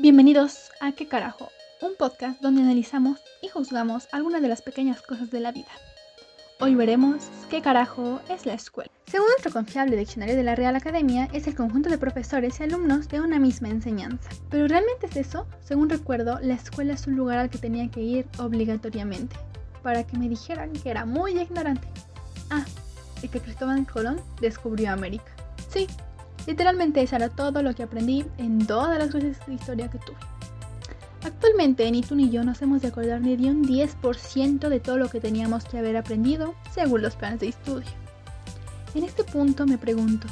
Bienvenidos a ¿Qué carajo? Un podcast donde analizamos y juzgamos algunas de las pequeñas cosas de la vida. Hoy veremos qué carajo es la escuela. Según nuestro confiable diccionario de la Real Academia, es el conjunto de profesores y alumnos de una misma enseñanza. ¿Pero realmente es eso? Según recuerdo, la escuela es un lugar al que tenía que ir obligatoriamente, para que me dijeran que era muy ignorante. Ah, y que Cristóbal Colón descubrió América. Sí, literalmente eso era todo lo que aprendí en todas las clases de historia que tuve. Actualmente ni tú ni yo nos hemos de acordar ni de un 10% de todo lo que teníamos que haber aprendido según los planes de estudio. En este punto me pregunto,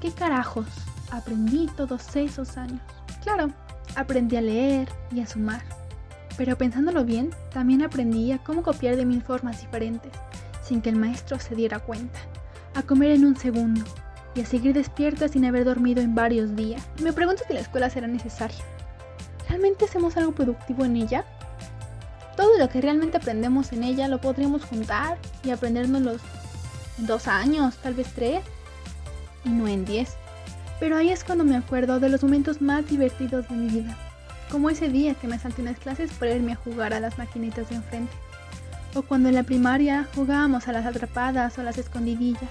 ¿qué carajos aprendí todos esos años? Claro, aprendí a leer y a sumar, pero pensándolo bien, también aprendí a cómo copiar de mil formas diferentes, sin que el maestro se diera cuenta, a comer en un segundo y a seguir despierta sin haber dormido en varios días. Me pregunto si la escuela será necesaria ¿realmente hacemos algo productivo en ella? Todo lo que realmente aprendemos en ella lo podríamos juntar y aprendernos en dos años, tal vez tres, y no en diez. Pero ahí es cuando me acuerdo de los momentos más divertidos de mi vida, como ese día que me salté unas clases para irme a jugar a las maquinitas de enfrente, o cuando en la primaria jugábamos a las atrapadas o las escondidillas.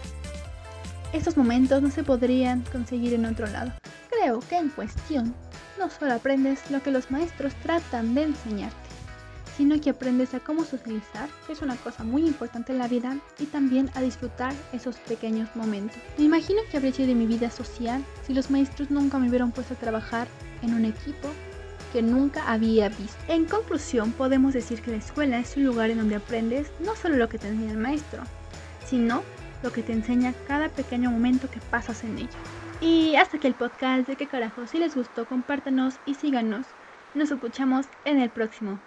Estos momentos no se podrían conseguir en otro lado. Creo que en cuestión no solo aprendes lo que los maestros tratan de enseñarte, sino que aprendes a cómo socializar, que es una cosa muy importante en la vida, y también a disfrutar esos pequeños momentos. Me imagino que habría sido mi vida social si los maestros nunca me hubieran puesto a trabajar en un equipo que nunca había visto. En conclusión, podemos decir que la escuela es un lugar en donde aprendes no solo lo que te enseña el maestro, sino lo que te enseña cada pequeño momento que pasas en ella. Y hasta aquí el podcast de qué carajo. Si les gustó, compártanos y síganos. Nos escuchamos en el próximo.